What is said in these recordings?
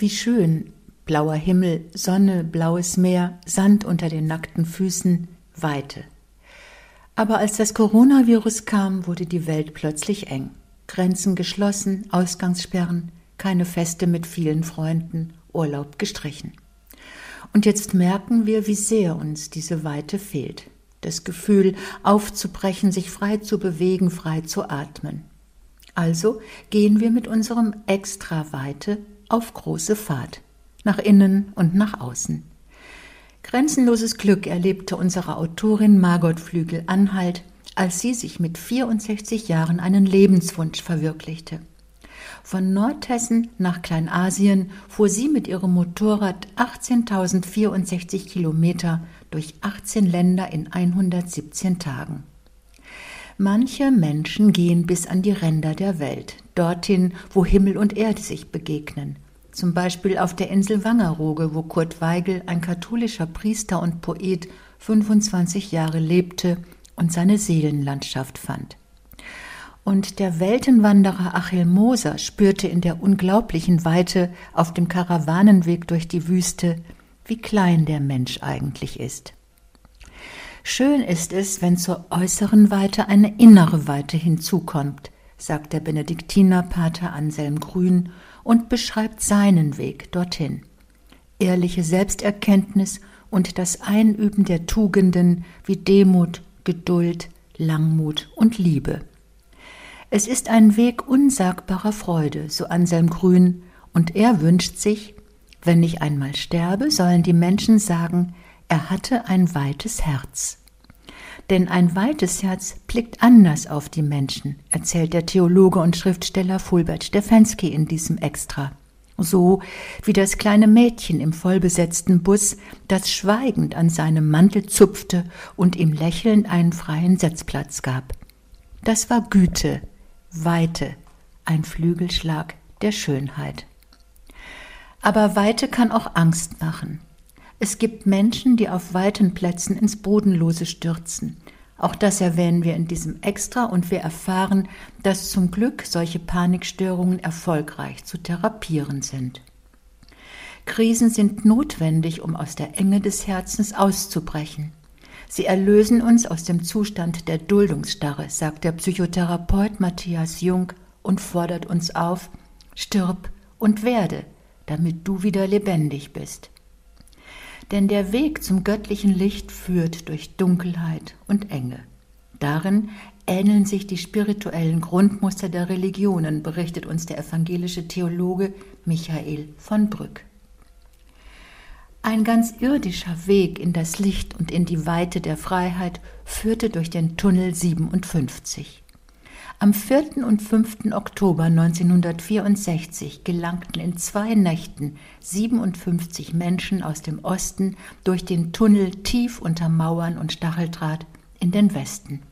Wie schön, blauer Himmel, Sonne, blaues Meer, Sand unter den nackten Füßen, Weite. Aber als das Coronavirus kam, wurde die Welt plötzlich eng. Grenzen geschlossen, Ausgangssperren, keine Feste mit vielen Freunden, Urlaub gestrichen. Und jetzt merken wir, wie sehr uns diese Weite fehlt. Das Gefühl, aufzubrechen, sich frei zu bewegen, frei zu atmen. Also gehen wir mit unserem Extraweite auf große Fahrt, nach innen und nach außen. Grenzenloses Glück erlebte unsere Autorin Margot Flügel-Anhalt, als sie sich mit 64 Jahren einen Lebenswunsch verwirklichte. Von Nordhessen nach Kleinasien fuhr sie mit ihrem Motorrad 18.064 Kilometer durch 18 Länder in 117 Tagen. Manche Menschen gehen bis an die Ränder der Welt, dorthin, wo Himmel und Erde sich begegnen. Zum Beispiel auf der Insel Wangerooge, wo Kurt Weigel, ein katholischer Priester und Poet, 25 Jahre lebte und seine Seelenlandschaft fand. Und der Weltenwanderer Achil Moser spürte in der unglaublichen Weite auf dem Karawanenweg durch die Wüste, wie klein der Mensch eigentlich ist. Schön ist es, wenn zur äußeren Weite eine innere Weite hinzukommt, sagt der Benediktinerpater Anselm Grün und beschreibt seinen Weg dorthin. Ehrliche Selbsterkenntnis und das Einüben der Tugenden wie Demut, Geduld, Langmut und Liebe. Es ist ein Weg unsagbarer Freude, so Anselm Grün, und er wünscht sich, wenn ich einmal sterbe, sollen die Menschen sagen, er hatte ein weites Herz. Denn ein weites Herz blickt anders auf die Menschen, erzählt der Theologe und Schriftsteller Fulbert Stefensky in diesem Extra. So wie das kleine Mädchen im vollbesetzten Bus, das schweigend an seinem Mantel zupfte und ihm lächelnd einen freien Sitzplatz gab. Das war Güte, Weite, ein Flügelschlag der Schönheit. Aber Weite kann auch Angst machen. Es gibt Menschen, die auf weiten Plätzen ins Bodenlose stürzen. Auch das erwähnen wir in diesem Extra und wir erfahren, dass zum Glück solche Panikstörungen erfolgreich zu therapieren sind. Krisen sind notwendig, um aus der Enge des Herzens auszubrechen. Sie erlösen uns aus dem Zustand der Duldungsstarre, sagt der Psychotherapeut Matthias Jung und fordert uns auf, stirb und werde, damit du wieder lebendig bist. Denn der Weg zum göttlichen Licht führt durch Dunkelheit und Enge. Darin ähneln sich die spirituellen Grundmuster der Religionen, berichtet uns der evangelische Theologe Michael von Brück. Ein ganz irdischer Weg in das Licht und in die Weite der Freiheit führte durch den Tunnel 57. Am 4. und 5. Oktober 1964 gelangten in zwei Nächten 57 Menschen aus dem Osten durch den Tunnel tief unter Mauern und Stacheldraht in den Westen.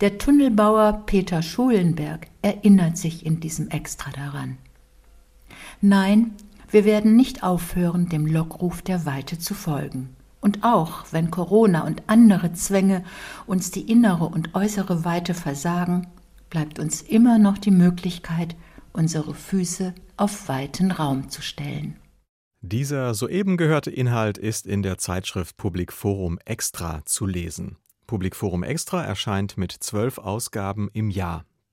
Der Tunnelbauer Peter Schulenberg erinnert sich in diesem Extra daran. Nein, wir werden nicht aufhören, dem Lockruf der Weite zu folgen. Und auch wenn Corona und andere Zwänge uns die innere und äußere Weite versagen, bleibt uns immer noch die Möglichkeit, unsere Füße auf weiten Raum zu stellen. Dieser soeben gehörte Inhalt ist in der Zeitschrift Public Forum Extra zu lesen. Public Forum Extra erscheint mit zwölf Ausgaben im Jahr.